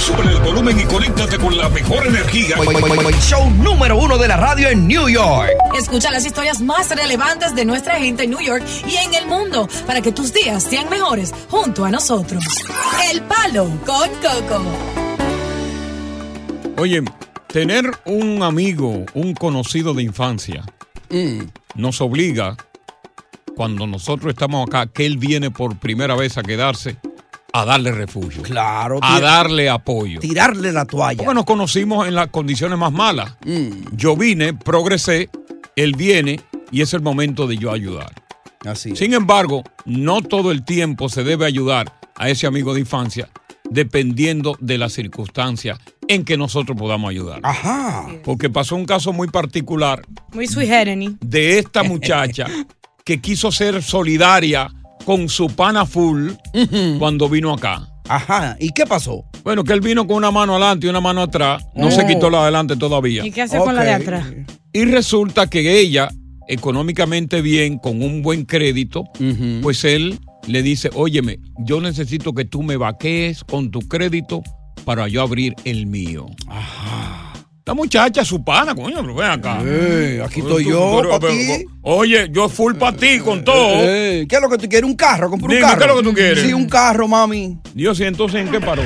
Sube el volumen y conéctate con la mejor energía. Show número uno de la radio en New York. Escucha las historias más relevantes de nuestra gente en New York y en el mundo para que tus días sean mejores junto a nosotros. El Palo con Coco. Oye, tener un amigo, un conocido de infancia, Mm. nos obliga, cuando nosotros estamos acá, que él viene por primera vez a quedarse, a darle refugio. Claro. A tira- darle apoyo. Tirarle la toalla. Porque nos conocimos en las condiciones más malas. Mm. Yo vine, progresé, él viene y es el momento de yo ayudar. Así. Sin embargo, no todo el tiempo se debe ayudar a ese amigo de infancia dependiendo de las circunstancias en que nosotros podamos ayudar. Ajá. Porque pasó un caso muy particular Muy Henny. de esta muchacha que quiso ser solidaria con su pana full cuando vino acá. Ajá. ¿Y qué pasó? Bueno, que él vino con una mano adelante y una mano atrás. No Oh. se quitó la de adelante todavía. ¿Y qué hace con la de atrás? Y resulta que ella, económicamente bien, con un buen crédito, pues él le dice, óyeme, yo necesito que tú me vaquees con tu crédito para yo abrir el mío. La muchacha, su pana, coño, pero ven acá. Eh, aquí estoy Tú- yo, pero- ti. Oye, yo full para ti con todo. Eh, ¿Qué es lo que tú quieres? ¿Un carro? ¿Comprar un Dime, carro? ¿qué es lo que tú quieres? Sí, un carro, mami. Dios, y entonces ¿en qué paró?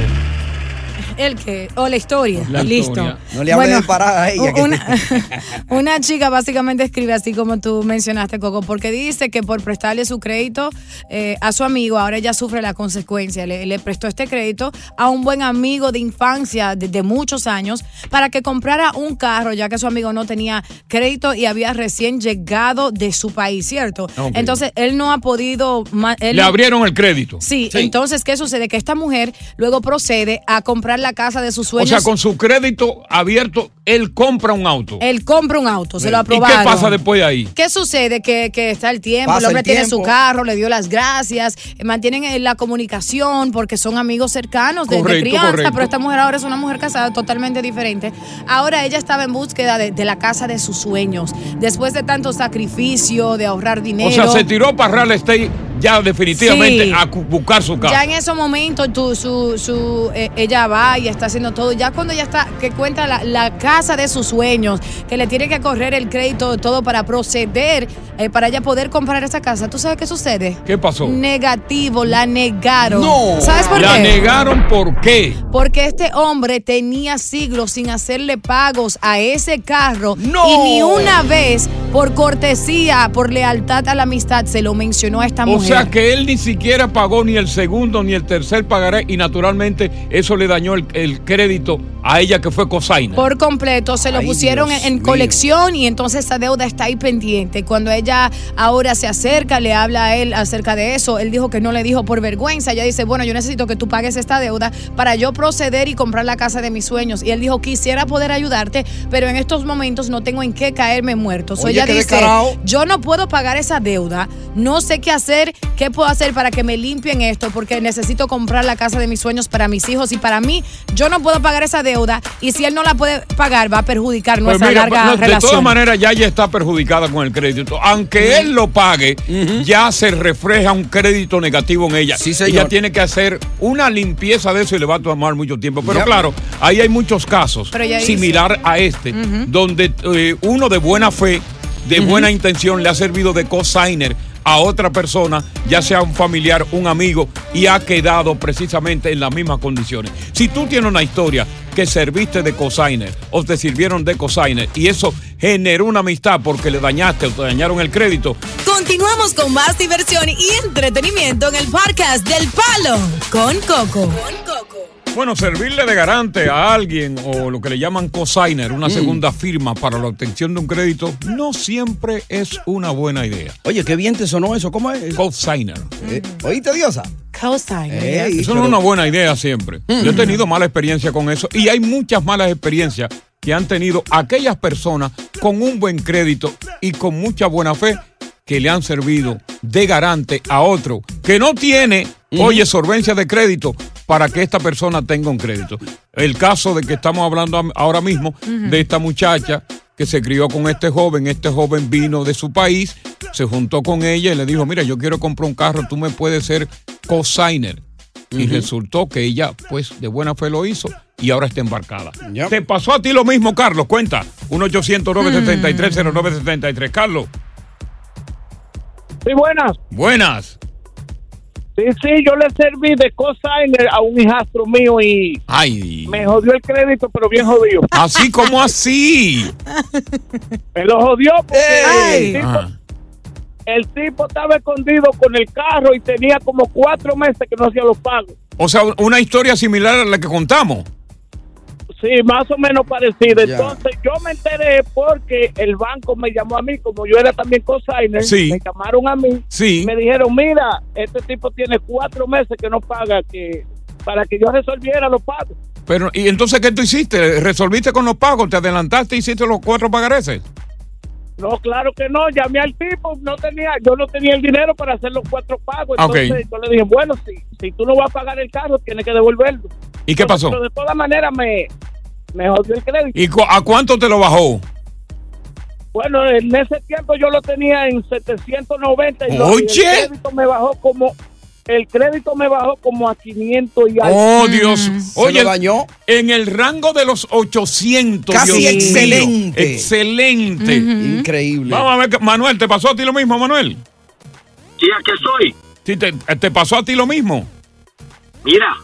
¿El qué? ¿O la historia? La Listo. historia. No le hables de parada a ella, que- Una, una chica básicamente escribe así como tú mencionaste, Coco, porque dice que por prestarle su crédito eh, a su amigo, ahora ella sufre la consecuencia. Le, le prestó este crédito a un buen amigo de infancia de, de muchos años para que comprara un carro, ya que su amigo no tenía crédito y había recién llegado de su país, ¿cierto? Ok. Entonces, él no ha podido... él Le abrieron el crédito. Sí, entonces, ¿qué sucede? Que esta mujer luego procede a comprar la casa de sus O sueños. sea, con su crédito abierto, él compra un auto. Él compra un auto, se lo ¿Y aprobaron. qué pasa después de ahí? ¿Qué sucede? Que, que está el tiempo, Pasa el hombre el tiene su carro, le dio las gracias, mantienen eh, la comunicación porque son amigos cercanos de, de Correcto, crianza, correcto. pero esta mujer ahora es una mujer casada totalmente diferente. Ahora ella estaba en búsqueda de, de la casa de sus sueños, después de tanto sacrificio, de ahorrar dinero. O sea, se tiró para real estate ya definitivamente Sí. a buscar su casa. Ya en ese momento tú, su, su, eh, ella va y está haciendo todo. Ya cuando ella está, que cuenta la, la casa de sus sueños, que le tiene que correr el crédito, todo para proceder, eh, para ella poder comprar esa casa. ¿Tú sabes qué sucede? ¿Qué pasó? Negativo, la negaron. No. ¿Sabes por La qué? negaron por qué. Porque este hombre tenía siglos sin hacerle pagos a ese carro. No. Y ni una vez, por cortesía, por lealtad a la amistad, se lo mencionó a esta O mujer. Sea que él ni siquiera pagó ni el segundo ni el tercer pagaré y naturalmente eso le dañó el, el crédito a ella que fue cosaina. Por completo, se lo Ay, pusieron Dios en, colección y entonces esa deuda está ahí pendiente. Cuando ella ahora se acerca, le habla a él acerca de eso, él dijo que no le dijo por vergüenza. Ella dice, bueno, yo necesito que tú pagues esta deuda para yo proceder y comprar la casa de mis sueños. Y él dijo, quisiera poder ayudarte, pero en estos momentos no tengo en qué caerme muerto. So, Oye, ella dice, descarado. yo no puedo pagar esa deuda, no sé qué hacer, qué puedo hacer para que me limpien esto, porque necesito comprar la casa de mis sueños para mis hijos y para mí. Yo no puedo pagar esa deuda y si él no la puede pagar va a perjudicar Pues nuestra mira, larga no, de relación. todas maneras ya ella está perjudicada con el crédito. Aunque él lo pague, ya se refleja un crédito negativo en ella. Sí, señor. Ella tiene que hacer una limpieza de eso y le va a tomar mucho tiempo. Pero Ya. claro, ahí hay muchos casos similar a este, donde eh, uno de buena fe, de buena intención, le ha servido de cosigner a otra persona, ya sea un familiar, un amigo, y ha quedado precisamente en las mismas condiciones. Si tú tienes una historia que serviste de cosigner o te sirvieron de cosigner y eso generó una amistad porque le dañaste o te dañaron el crédito, Continuamos con más diversión y entretenimiento en el podcast del Palo con Coco. Bueno, servirle de garante a alguien o lo que le llaman cosigner, una segunda firma para la obtención de un crédito, no siempre es una buena idea. Oye, qué bien te sonó eso. ¿Cómo es? Cosigner. Eh, ¿Oíste, Diosa? Cosigner. Eso no es una buena idea siempre. Yo he tenido mala experiencia con eso y hay muchas malas experiencias que han tenido aquellas personas con un buen crédito y con mucha buena fe que le han servido de garante a otro que no tiene, oye, solvencia de crédito para que esta persona tenga un crédito. El caso de que estamos hablando ahora mismo de esta muchacha que se crió con este joven, este joven vino de su país, se juntó con ella y le dijo, mira, yo quiero comprar un carro, tú me puedes ser cosigner. Y resultó que ella, pues, de buena fe lo hizo y ahora está embarcada. Ya. ¿Te pasó a ti lo mismo, Carlos? Cuenta. 1-800-973-0973. Carlos, Sí, buenas. buenas. Sí, sí, yo le serví de cosigner a un hijastro mío y Ay. me jodió el crédito, pero bien jodido. Así como así. Me lo jodió porque Ey. el, tipo, Ah. el tipo estaba escondido con el carro y tenía como cuatro meses que no hacía los pagos. O sea, una historia similar a la que contamos. Sí, más o menos parecido. Ya. Entonces yo me enteré porque el banco me llamó a mí, como yo era también cosigner, Sí. me llamaron a mí Sí. y me dijeron, mira, este tipo tiene cuatro meses que no paga, que para que yo resolviera los pagos. Pero, ¿y entonces qué tú hiciste? ¿Resolviste con los pagos? ¿Te adelantaste y hiciste los cuatro pagareces? No, claro que no. Llamé al tipo, no tenía, yo no tenía el dinero para hacer los cuatro pagos. Ok. Entonces yo le dije, bueno, si, si tú no vas a pagar el carro, tienes que devolverlo. ¿Y qué pasó? Pero de todas maneras me, me jodió el crédito. ¿Y cu- a cuánto te lo bajó? Bueno, en ese tiempo yo lo tenía en 790 y Oye. el crédito me bajó como el crédito me bajó como a 500 y algo. Oh, Dios. ¿Se Oye, lo dañó? en el rango de los 800. Casi Dios mío. excelente. Excelente. Increíble. Vamos a ver, que- Manuel, ¿te pasó a ti lo mismo, Manuel? Sí, aquí estoy. Sí, te, te pasó a ti lo mismo. Mira,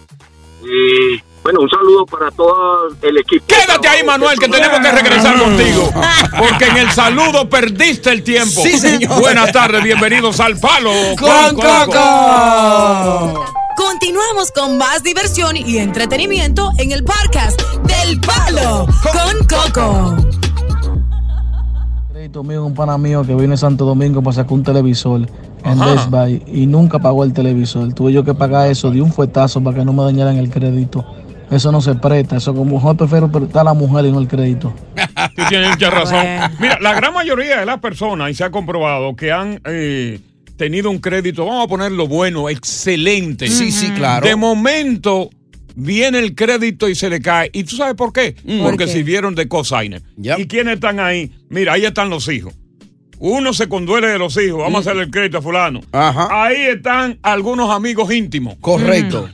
eh, bueno, un saludo para todo el equipo. Quédate ahí, Manuel, que tenemos que regresar contigo. Porque en el saludo perdiste el tiempo. Sí, señor. Buenas tardes, bienvenidos al Palo ¡Con Coco! Continuamos con más diversión y entretenimiento en el podcast del Palo con Coco. crédito mío, un pana mío que vino a Santo Domingo para sacar un televisor en Ajá. Best Buy y nunca pagó el televisor. Tuve yo que pagar eso de un fuetazo para que no me dañaran el crédito. Eso no se presta. Eso como yo prefiero prestar a la mujer y no el crédito. Tú tienes mucha razón. Bueno. Mira, la gran mayoría de las personas, y se ha comprobado, que han eh, tenido un crédito, vamos a ponerlo bueno, excelente. Sí, sí, claro. De momento viene el crédito y se le cae. ¿Y tú sabes por qué? Mm. Porque ¿Por qué? sirvieron de cosigner. Yep. ¿Y quiénes están ahí? Mira, ahí están los hijos. Uno se conduele de los hijos, vamos a hacerle el crédito a fulano. Mm. Ajá. Ahí están algunos amigos íntimos. Correcto.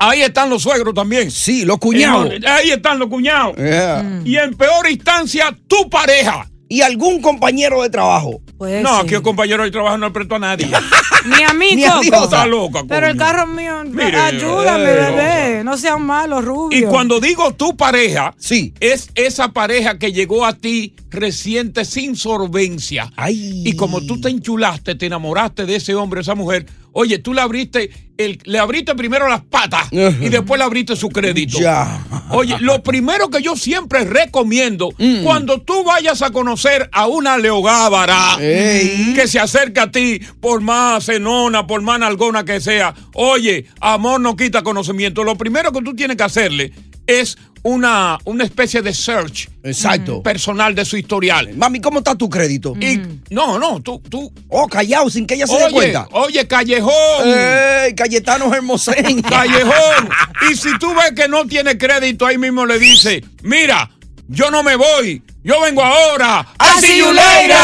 Ahí están los suegros también. Sí, los cuñados. Eh, Ahí están los cuñados. Yeah. Y en peor instancia, tu pareja. Y algún compañero de trabajo. Pues No, sí. aquí el compañero de trabajo no prestó a nadie. Ni a mí, Ni a. Dios. Está loca, Pero el carro mío, Mire, ayúdame, eh, bebé. No sean malos, Y rubio. cuando digo tu pareja, Sí. es esa pareja que llegó a ti reciente sin solvencia. Ay. Y como tú te enchulaste, te enamoraste de ese hombre, esa mujer, oye, tú le abriste, el, le abriste primero las patas y después le abriste su crédito. Ya. Oye, lo primero que yo siempre recomiendo, Mm. cuando tú vayas a conocer a una leogábara Ey. que se acerca a ti, por más enona, por más nalgona que sea, oye, amor no quita conocimiento. Lo primero que tú tienes que hacerle es una, una especie de search Exacto. personal de su historial. Mami, ¿cómo está tu crédito? Y no, no, tú, tú. Oh, callado, sin que ella se dé cuenta. oye, Callejón. ¡Ey, Cayetano Hermosén! Callejón. Y si tú ves que no tiene crédito, ahí mismo le dice, mira, yo no me voy, yo vengo ahora. ¡I see you later!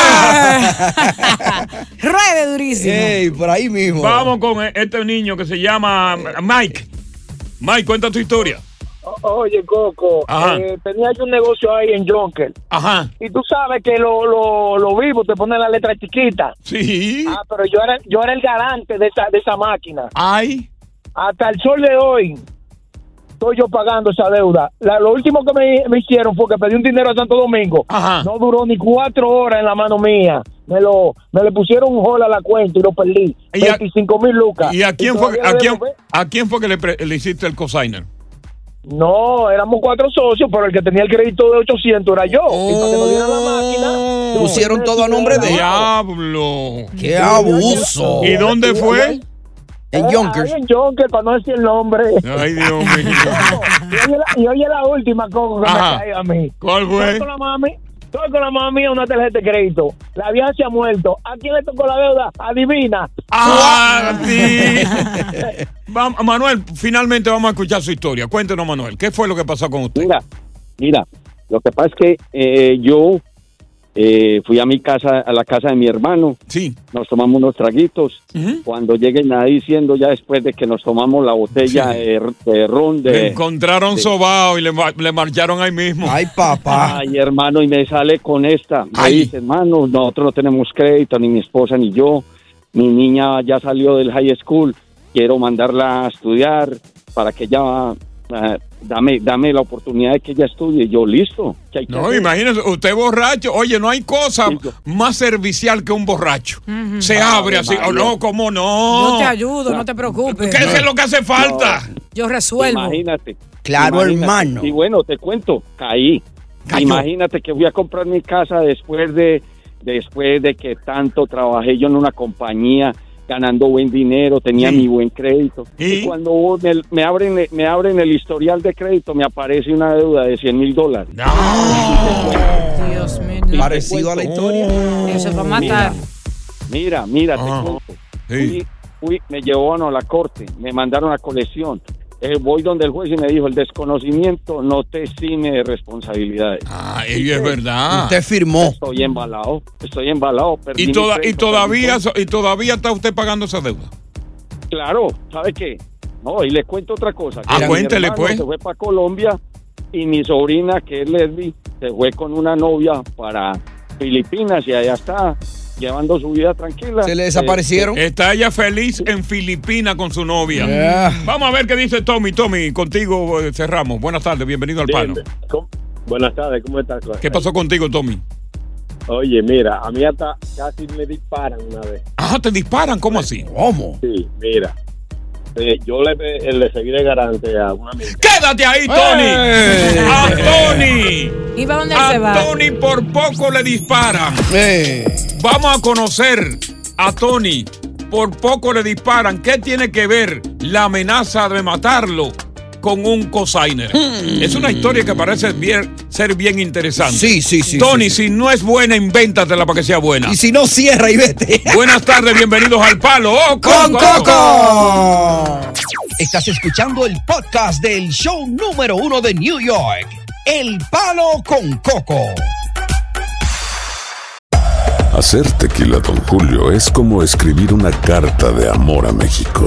Ruede durísimo. ¡Ey, por ahí mismo! Vamos con este niño que se llama Mike. Mike, cuenta tu historia. Oye, Coco, Ajá. eh, tenía yo un negocio ahí en Jonker. Ajá. Y tú sabes que lo, lo, lo vivo, te ponen la letra chiquita. Sí. Ah, pero yo era, yo era el garante de esa, de esa máquina. Ay. Hasta el sol de hoy estoy yo pagando esa deuda. La- lo último que me, me hicieron fue que pedí un dinero a Santo Domingo. No duró ni cuatro horas en la mano mía. Me lo me le pusieron un hall a la cuenta y lo perdí. ¿Y a- 25 mil lucas. ¿Y a quién fue, a quién, a quién fue que le, pre- le hiciste el cosigner? No, éramos cuatro socios, pero el que tenía el crédito de 800 era yo. Y para que no dieran la máquina... Pusieron todo a nombre de. Diablo. ¡Qué abuso! ¿Y dónde fue? En Yonkers. Ahí en Yonkers, para no decir el nombre. Ay, Dios mío. y, oye la, y oye la última, Coco, que Ajá. me cae a mí. ¿Cuál fue? Con la mami, estoy con la mami en una tarjeta de crédito. La vieja se ha muerto. ¿A quién le tocó la deuda? Adivina. Ah, sí. Vamos, Manuel, finalmente vamos a escuchar su historia. Cuéntenos, Manuel, ¿qué fue lo que pasó con usted? Mira, mira, lo que pasa es que eh, yo eh, fui a mi casa, a la casa de mi hermano. Sí. Nos tomamos unos traguitos. Cuando llegue nada diciendo ya después de que nos tomamos la botella Sí. de, de ron Le de... encontraron de- sobao y le, le marcharon ahí mismo. Ay, papá. Ay, hermano, y me sale con esta. Me Ay. dice, hermano, nosotros no tenemos crédito, ni mi esposa ni yo. Mi niña ya salió del high school. Quiero mandarla a estudiar para que ella... dame, dame la oportunidad de que ella estudie. Yo, listo. ¿qué hay que No, hacer? imagínese, usted borracho. Oye, no hay cosa más servicial que un borracho. Se Ah, abre así. Oh, no, ¿cómo no? Yo te ayudo, no te preocupes. ¿Qué es lo que hace falta? Yo resuelvo. Imagínate. Claro, Imagínate. hermano. Y bueno, te cuento, caí. Cayó. Imagínate que fui a comprar mi casa después de después de que tanto trabajé yo en una compañía ganando buen dinero, tenía Sí. mi buen crédito. ¿Y? Y, cuando me, me abren me abren el historial de crédito, me aparece una deuda de 100 mil dólares. Dios mío. Parecido a la historia. Eso es para matar. Mira, mira, Ajá. te cuento. Sí. Fui, fui- me llevaron a la corte, me mandaron a colección. Eh, voy donde el juez y me dijo, el desconocimiento no te exime de responsabilidades. Ah, y es verdad. Usted firmó. Estoy embalado, estoy embalado. perdí Y, toda- todavía y todavía está usted pagando esa deuda. Claro, ¿sabe qué? No, y le cuento otra cosa. que Ah, cuéntele, pues. Se fue para Colombia y mi sobrina, que es lesbi, se fue con una novia para Filipinas y allá está llevando su vida tranquila. Se le Eh, desaparecieron. Está ella feliz en Filipinas con su novia. Yeah. Vamos a ver qué dice Tommy. Tommy, contigo eh, cerramos. Buenas tardes, bienvenido al palo. ¿Cómo? Buenas tardes, ¿cómo estás? ¿Qué pasó contigo, Tommy? Oye, mira, a mí hasta casi me disparan una vez. Ah, te disparan, ¿cómo así? ¿Cómo? Sí, mira. Eh, yo le, eh, le seguí de garante a una amiga. ¡Quédate ahí, Tony! ¡Eh! ¡A Tony! ¿Y para dónde él se A va? Tony por poco le disparan. Eh. Vamos a conocer a Tony. Por poco le disparan. ¿Qué tiene que ver la amenaza de matarlo con un cosigner? Es una historia que parece bien- ser bien interesante. Hmm. Sí, sí, sí. Tony, sí, si no es buena, invéntatela para que sea buena. Y si no, cierra y vete. Buenas tardes, bienvenidos al Palo. ¡Oh, ¡Con Coco! Coco! Estás escuchando el podcast del show número uno de New York, El Palo con Coco. Hacer tequila, Don Julio, es como escribir una carta de amor a México.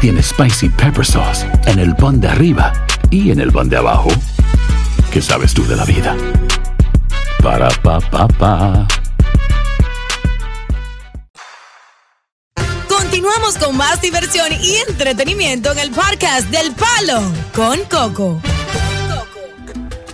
tiene Spicy Pepper Sauce en el pan de arriba y en el pan de abajo, ¿qué sabes tú de la vida? Para, pa, pa, pa. Continuamos con más diversión y entretenimiento en el podcast del Palo con Coco.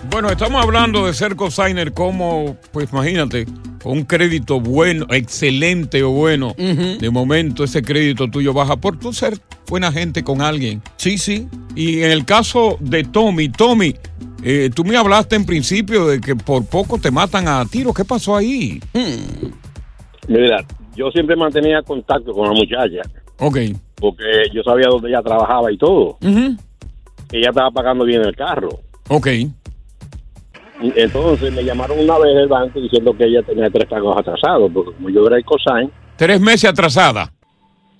Bueno, estamos hablando de ser cosigner como, pues imagínate, un crédito bueno, excelente o bueno. De momento ese crédito tuyo baja por tú ser buena gente con alguien. Sí, sí. Y en el caso de Tommy, Tommy, eh, tú me hablaste en principio de que por poco te matan a tiro. ¿Qué pasó ahí? Mira, yo siempre mantenía contacto con la muchacha. Ok. Porque yo sabía dónde ella trabajaba y todo. Ella estaba pagando bien el carro. Ok. Entonces me llamaron una vez del banco diciendo que ella tenía tres pagos atrasados, porque como yo era el cosign, Tres meses atrasada.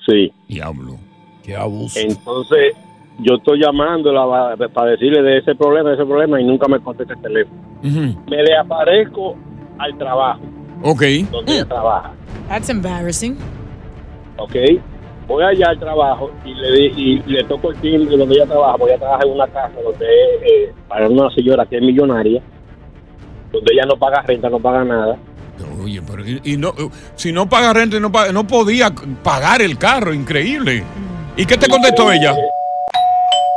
sí. Diablo. Qué abuso. Entonces yo estoy llamándola pa- para decirle de ese problema, de ese problema, y nunca me contesta el teléfono. Me le aparezco al trabajo, Ok. donde ella trabaja. That's embarrassing. ¿ok? Voy allá al trabajo y le, di- y le toco el timbre donde ella trabaja. Voy a trabajar en una casa donde eh, para una señora que es millonaria, donde ella no paga renta, no paga nada. Oye, pero y, y no, si no paga renta, y no, paga- no podía pagar el carro, increíble. ¿Y qué te contestó ella?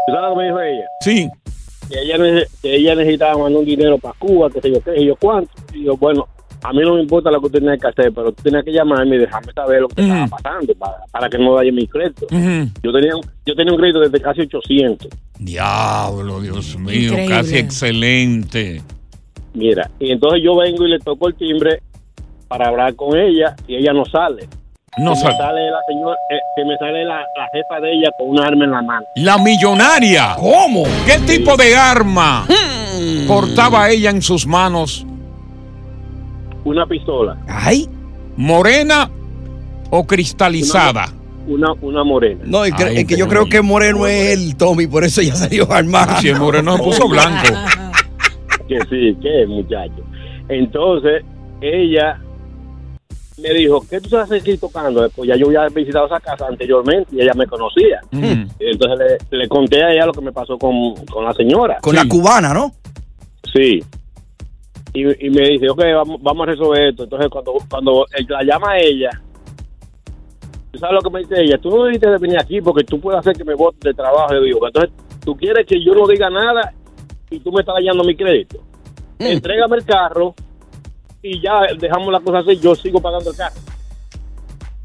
¿Tú sabes lo que me dijo ella? Sí. Que ella, que ella necesitaba mandar un dinero para Cuba, que sé yo qué, y yo cuánto. Y yo, bueno, a mí no me importa lo que usted tenía que hacer, pero tú tenías que llamarme y dejarme saber lo que estaba pasando para, para que no vaya mi crédito. Yo tenía, un- yo tenía un crédito desde casi 800. Diablo, Dios mío, Increíble. casi excelente. Mira, y entonces yo vengo y le toco el timbre para hablar con ella y ella no sale. No Que sale. Me sale la señora, eh, que me sale la, la jefa de ella con un arma en la mano. La millonaria. ¿Cómo? ¿Qué tipo de arma portaba ella en sus manos? Una pistola. Ay. ¿Morena o cristalizada? Una, una morena. No, es que, Ay, es que yo creo que Moreno es el Tommy, por eso ella salió armada. Si el moreno se puso blanco. Que sí, que muchacho. Entonces, ella me dijo, ¿qué tú sabes aquí tocando? Pues ya yo había visitado esa casa anteriormente y ella me conocía. Mm. Entonces le, le conté a ella lo que me pasó con, con la señora. Con la cubana, ¿no? Sí. Y, y me dice, ok, vamos, vamos a resolver esto. Entonces, cuando, cuando él la llama a ella, ¿tú sabes lo que me dice ella? Tú no debiste de venir aquí porque tú puedes hacer que me vote de trabajo. Yo digo, entonces, tú quieres que yo no diga nada y tú me estás dañando mi crédito. Entrégame el carro y ya dejamos la cosa así. Yo sigo pagando el carro.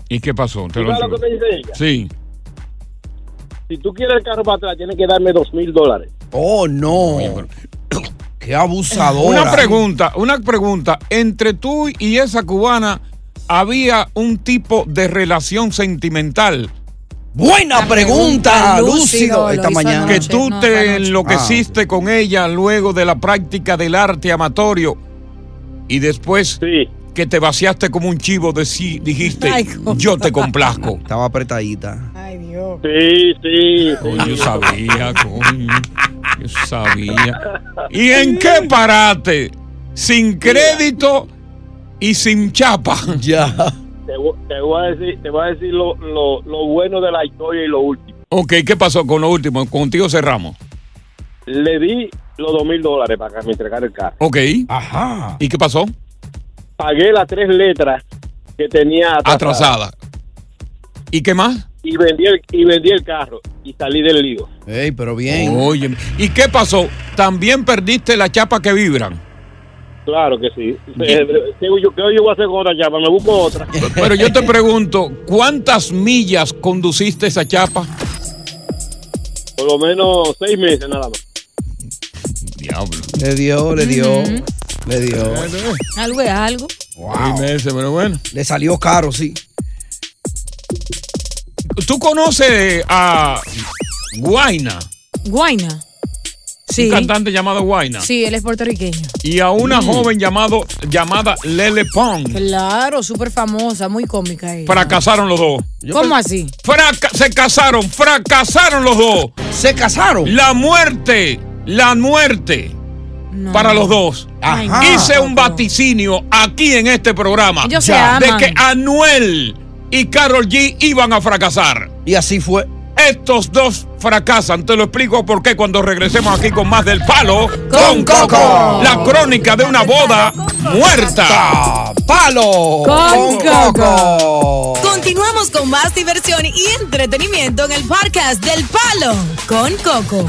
¿Y qué pasó? Te ¿Tú lo lo que me dice ella? Sí. Si tú quieres el carro para atrás, tienes que darme dos mil dólares. Oh, no. Qué abusadora. Una pregunta, una pregunta. Entre tú y esa cubana había un tipo de relación sentimental. Buena pregunta, Lúcido, esta mañana. Que tú No, te enloqueciste con ella luego de la práctica del arte amatorio y después que te vaciaste como un chivo de sí, dijiste, Ay, yo te complazco. Estaba apretadita. Ay, Dios. Sí, sí. Coño, yo sabía, coño. Yo sabía. ¿Y en qué parate? Sin crédito y sin chapa. Ya. Te, te voy a decir, te voy a decir lo, lo, lo bueno de la historia y lo último. Ok, ¿qué pasó con lo último? Contigo cerramos. Le di los dos mil dólares para que me entregara el carro. Ok. Ajá. ¿Y qué pasó? Pagué las tres letras que tenía atrasadas. Atrasada. ¿Y qué más? Y vendí, el, y vendí el carro y salí del lío. Ey, pero bien. Oye, ¿y qué pasó? ¿También perdiste la chapa que vibran? Claro que sí. Eh, ¿Qué yo, qué yo voy a hacer con otra chapa? Me busco otra. Pero yo te pregunto, ¿cuántas millas conduciste esa chapa? Por lo menos seis meses nada más. Diablo. Le dio, le dio. Le dio. Algo es algo. Wow. meses, pero bueno. Le salió caro, sí. ¿Tú conoces a Guaina? Guaina. Sí. Un cantante llamado Guaina. Sí, él es puertorriqueño. Y a una Mm. joven llamado, llamada Lele Pong. Claro, súper famosa, muy cómica ella. Fracasaron los dos. ¿Cómo así? Fraca- se casaron, fracasaron los dos. Se casaron. La muerte, la muerte. para los dos. Ajá. Hice un vaticinio aquí en este programa Ellos se de que Anuel y Carol G iban a fracasar. Y así fue. Estos dos fracasan. Te lo explico por qué cuando regresemos aquí con más del palo Con Coco. La crónica de una boda muerta. ¡Palo! Con Coco. Continuamos con más diversión y entretenimiento en el podcast del Palo con Coco.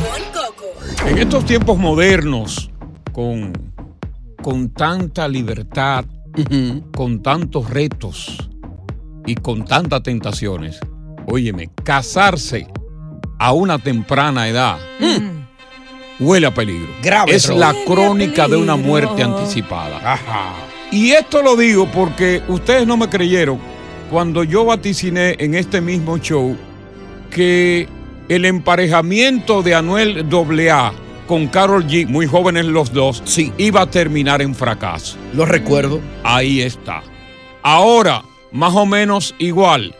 En estos tiempos modernos, con, con tanta libertad, con tantos retos y con tantas tentaciones, óyeme, casarse a una temprana edad huele a peligro. Grave, es la crónica de una muerte anticipada. Y esto lo digo porque ustedes no me creyeron cuando yo vaticiné en este mismo show que el emparejamiento de Anuel AA con Carol G, muy jóvenes los dos, iba a terminar en fracaso. Lo recuerdo. Ahí está. Ahora, más o menos igual.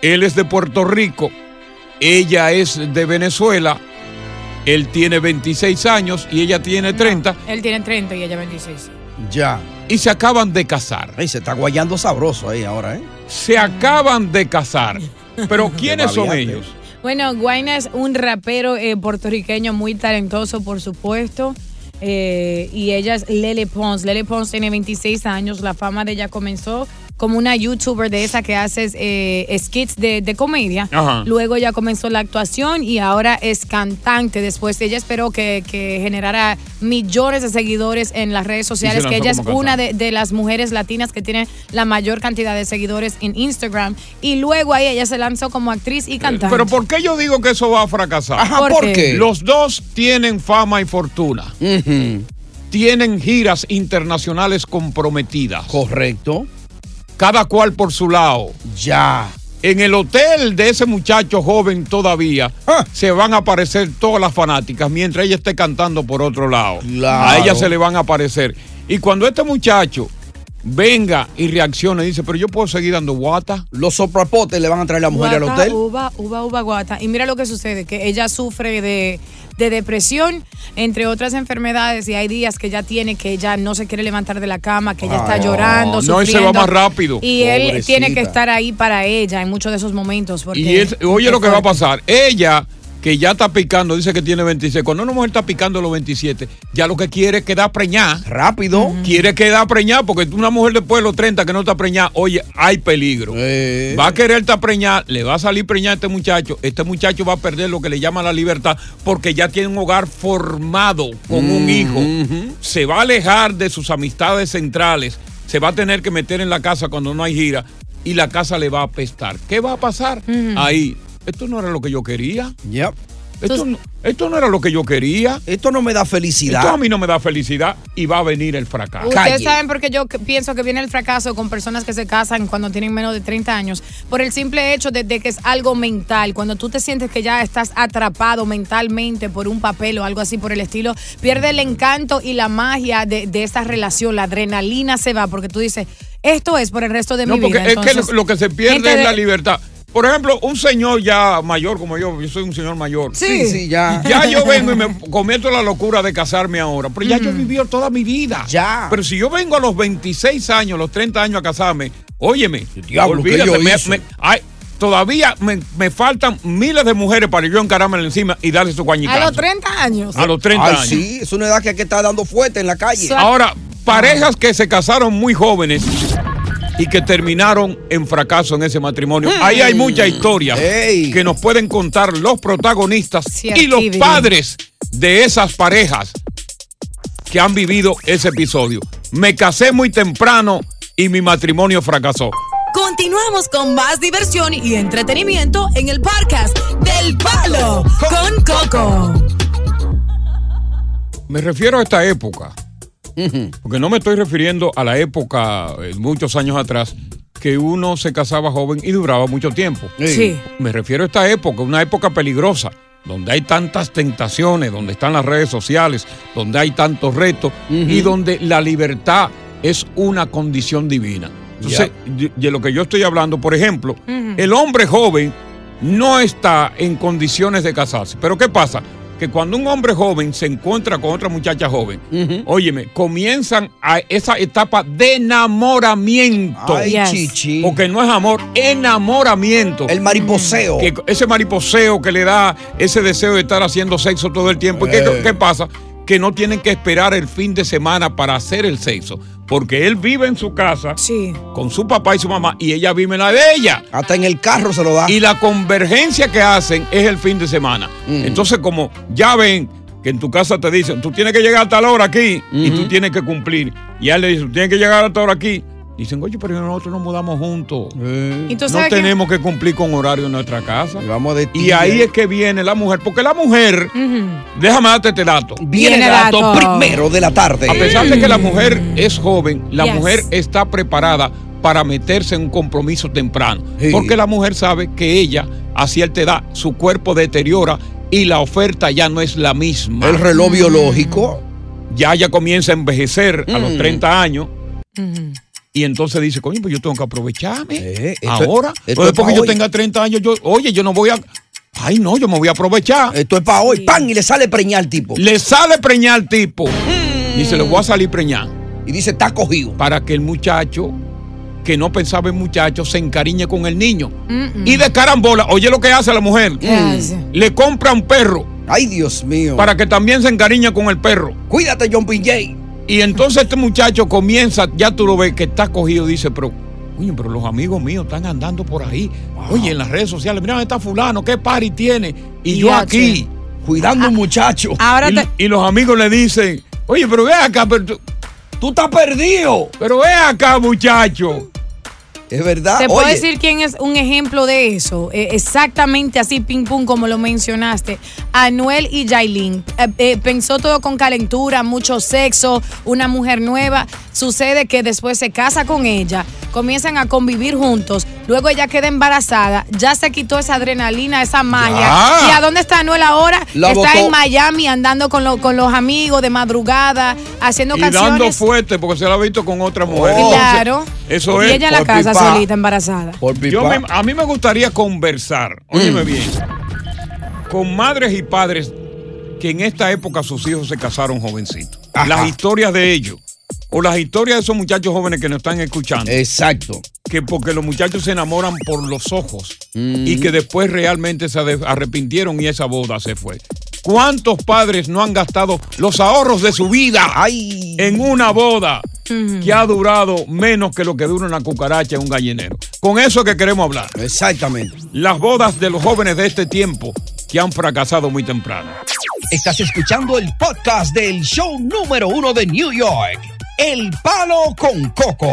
Él es de Puerto Rico, ella es de Venezuela, él tiene 26 años y ella tiene 30 Él tiene 30 y ella 26. Ya. y se acaban de casar. Ahí se está guayando sabroso ahí ahora, ¿eh? Se acaban de casar. Pero ¿quiénes son ellos? Bueno, Guayna es un rapero eh, puertorriqueño muy talentoso, por supuesto. eh, y ella es Lele Pons. Lele Pons tiene 26 años. La fama de ella comenzó como una youtuber de esa que hace eh, skits de, de comedia. Ajá. Luego ya comenzó la actuación y ahora es cantante. Después ella esperó que, que generara millones de seguidores en las redes sociales, que ella es una de, de las mujeres latinas que tiene la mayor cantidad de seguidores en Instagram. Y luego ahí ella se lanzó como actriz y cantante. Pero ¿por qué yo digo que eso va a fracasar? Ajá, ¿Por ¿por qué? qué? Los dos tienen fama y fortuna. Tienen giras internacionales comprometidas. Correcto. Cada cual por su lado. Ya. En el hotel de ese muchacho joven todavía Ah. se van a aparecer todas las fanáticas mientras ella esté cantando por otro lado. Claro. A ella se le van a aparecer. Y cuando este muchacho venga y reaccione, dice, pero yo puedo seguir dando guata. Los soprapotes le van a traer la mujer al Guata, hotel. Uva, uva, uva, guata. Y mira lo que sucede, que ella sufre de, de depresión, entre otras enfermedades, y hay días que ella tiene que ella no se quiere levantar de la cama, que ella está llorando, no, él se va más rápido. Y él tiene que estar ahí para ella en muchos de esos momentos. Porque Y oye lo que va a pasar. Ella, que ya está picando, dice que tiene 26. Cuando una mujer está picando los 27, ya lo que quiere es quedar preñada. Rápido. Quiere quedar preñada, porque una mujer después de los 30 que no está preñada, oye, hay peligro. Eh. Va a querer estar preñada, le va a salir preñada a este muchacho. Este muchacho va a perder lo que le llama la libertad, porque ya tiene un hogar formado con un hijo. Se va a alejar de sus amistades centrales. Se va a tener que meter en la casa cuando no hay gira y la casa le va a apestar. ¿Qué va a pasar? Ahí. Esto no era lo que yo quería. Yep. Esto, no, esto no era lo que yo quería. Esto no me da felicidad. Esto a mí no me da felicidad y va a venir el fracaso. Ustedes saben por qué yo que- pienso que viene el fracaso con personas que se casan cuando tienen menos de 30 años. Por el simple hecho de, de que es algo mental. Cuando tú te sientes que ya estás atrapado mentalmente por un papel o algo así por el estilo, pierde el encanto y la magia de, de esa relación. La adrenalina se va porque tú dices, esto es por el resto de No, mi porque vida. es que lo, que se pierde es de- la libertad. Por ejemplo, un señor ya mayor como yo, yo soy un señor mayor. Sí. Sí, sí, ya. Ya yo vengo y me cometo la locura de casarme ahora, pero ya yo he vivido toda mi vida. Ya. Pero si yo vengo a los 26 años, los 30 años a casarme, óyeme, diablo, ¿qué olvídate, yo me- hice? me- ay, todavía me, me faltan miles de mujeres para yo encarármela encima y darle su a guañicazo. los 30 años. A los 30 Ay, años. sí, es una edad que hay que estar dando fuerte en la calle. Ahora, parejas que se casaron muy jóvenes y que terminaron en fracaso en ese matrimonio. Ahí hay mucha historia que nos pueden contar los protagonistas y los padres de esas parejas que han vivido ese episodio. Me casé muy temprano y mi matrimonio fracasó. Continuamos con más diversión y entretenimiento en el podcast del Palo con Coco. Me refiero a esta época, porque no me estoy refiriendo a la época, eh, muchos años atrás, que uno se casaba joven y duraba mucho tiempo. Sí. Me refiero a esta época, una época peligrosa, donde hay tantas tentaciones, donde están las redes sociales, donde hay tantos retos y donde la libertad es una condición divina. Entonces, de, de lo que yo estoy hablando, por ejemplo, el hombre joven no está en condiciones de casarse. Pero ¿qué pasa? Que cuando un hombre joven se encuentra con otra muchacha joven, óyeme, comienzan a esa etapa de enamoramiento. Ay, Yes. chichi. Porque no es amor, enamoramiento. El mariposeo. Que ese mariposeo que le da ese deseo de estar haciendo sexo todo el tiempo. ¿Y qué, Eh. qué pasa? Que no tienen que esperar el fin de semana para hacer el sexo. Porque él vive en su casa con su papá y su mamá y ella vive en la de ella. Hasta en el carro se lo da. Y la convergencia que hacen es el fin de semana. Mm. Entonces, como ya ven que en tu casa te dicen, tú tienes que llegar a tal hora aquí y tú tienes que cumplir. Y él le dicen, tú tienes que llegar a tal hora aquí. Dicen, oye, pero nosotros nos mudamos juntos. ¿Y tú no que- tenemos que cumplir con horario en nuestra casa. Vamos de Y ahí es que viene la mujer, porque la mujer, déjame darte este dato. Viene el dato primero de la tarde. A pesar de que la mujer es joven, la Yes. mujer está preparada para meterse en un compromiso temprano. Sí. Porque la mujer sabe que ella, a cierta edad, su cuerpo deteriora y la oferta ya no es la misma. El reloj biológico. Ya ella comienza a envejecer a los Mm. 30 años. Y entonces dice, coño, pues yo tengo que aprovecharme. Eh, esto- Ahora, esto es porque yo hoy. tenga 30 años, yo, oye, yo no voy a. Ay, no, yo me voy a aprovechar. Esto es para hoy. ¡Pan! Y le sale preñar al tipo. Le sale preñar al tipo. Y se le voy a salir preñar. Y dice, está cogido. Para que el muchacho, que no pensaba en muchacho, se encariñe con el niño. Mm-mm. Y de carambola, oye lo que hace la mujer. ¿Qué hace? Le compra un perro. Ay, Dios mío. Para que también se encariñe con el perro. Cuídate, John Pinjay. Y entonces este muchacho comienza, ya tú lo ves que está cogido, dice, pero, oye, pero los amigos míos están andando por ahí. Oye, en las redes sociales, mira, está fulano, qué party tiene. Y yo aquí, cuidando un muchacho. Ahora y, te- y los amigos le dicen, oye, pero ve acá, pero tú, tú estás perdido. Pero ve acá, muchacho. Es verdad. Te puedo Oye, decir quién es un ejemplo de eso. Eh, exactamente así, ping pum, como lo mencionaste. Anuel y Yailin. Eh, eh, pensó todo con calentura, mucho sexo, una mujer nueva. Sucede que después se casa con ella, comienzan a convivir juntos. Luego ella queda embarazada, ya se quitó esa adrenalina, esa magia. Ya. ¿Y a dónde está Anuel ahora? La está botó. en Miami andando con, lo- con los amigos de madrugada, haciendo Y dando fuerte porque se la ha visto con otra mujer. Claro. Entonces, Eso y es. ella en la casa. Solita, embarazada. Yo me- a mí me gustaría conversar, óyeme bien, con madres y padres que en esta época sus hijos se casaron jovencitos. Las historias de ellos. O las historias de esos muchachos jóvenes que nos están escuchando. Exacto. Que porque los muchachos se enamoran por los ojos y que después realmente se arrepintieron y esa boda se fue. ¿Cuántos padres no han gastado los ahorros de su vida en una boda que ha durado menos que lo que dura una cucaracha en un gallinero? Con eso es que queremos hablar. Exactamente. Las bodas de los jóvenes de este tiempo que han fracasado muy temprano. Estás escuchando el podcast del show número uno de New York, El Palo con Coco.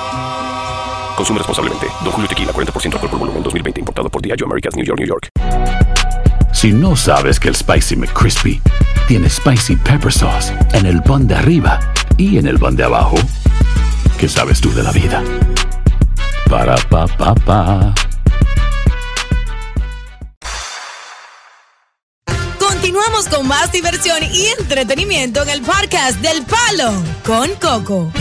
Consume responsablemente. Don Julio Tequila, 40% alcohol por volumen, 2020. Importado por Diageo Americas, New York, New York. Si no sabes que el Spicy McCrispy tiene Spicy Pepper Sauce en el pan de arriba y en el pan de abajo, ¿qué sabes tú de la vida? Para, pa, pa, pa. Continuamos con más diversión y entretenimiento en el podcast del Palo con Coco.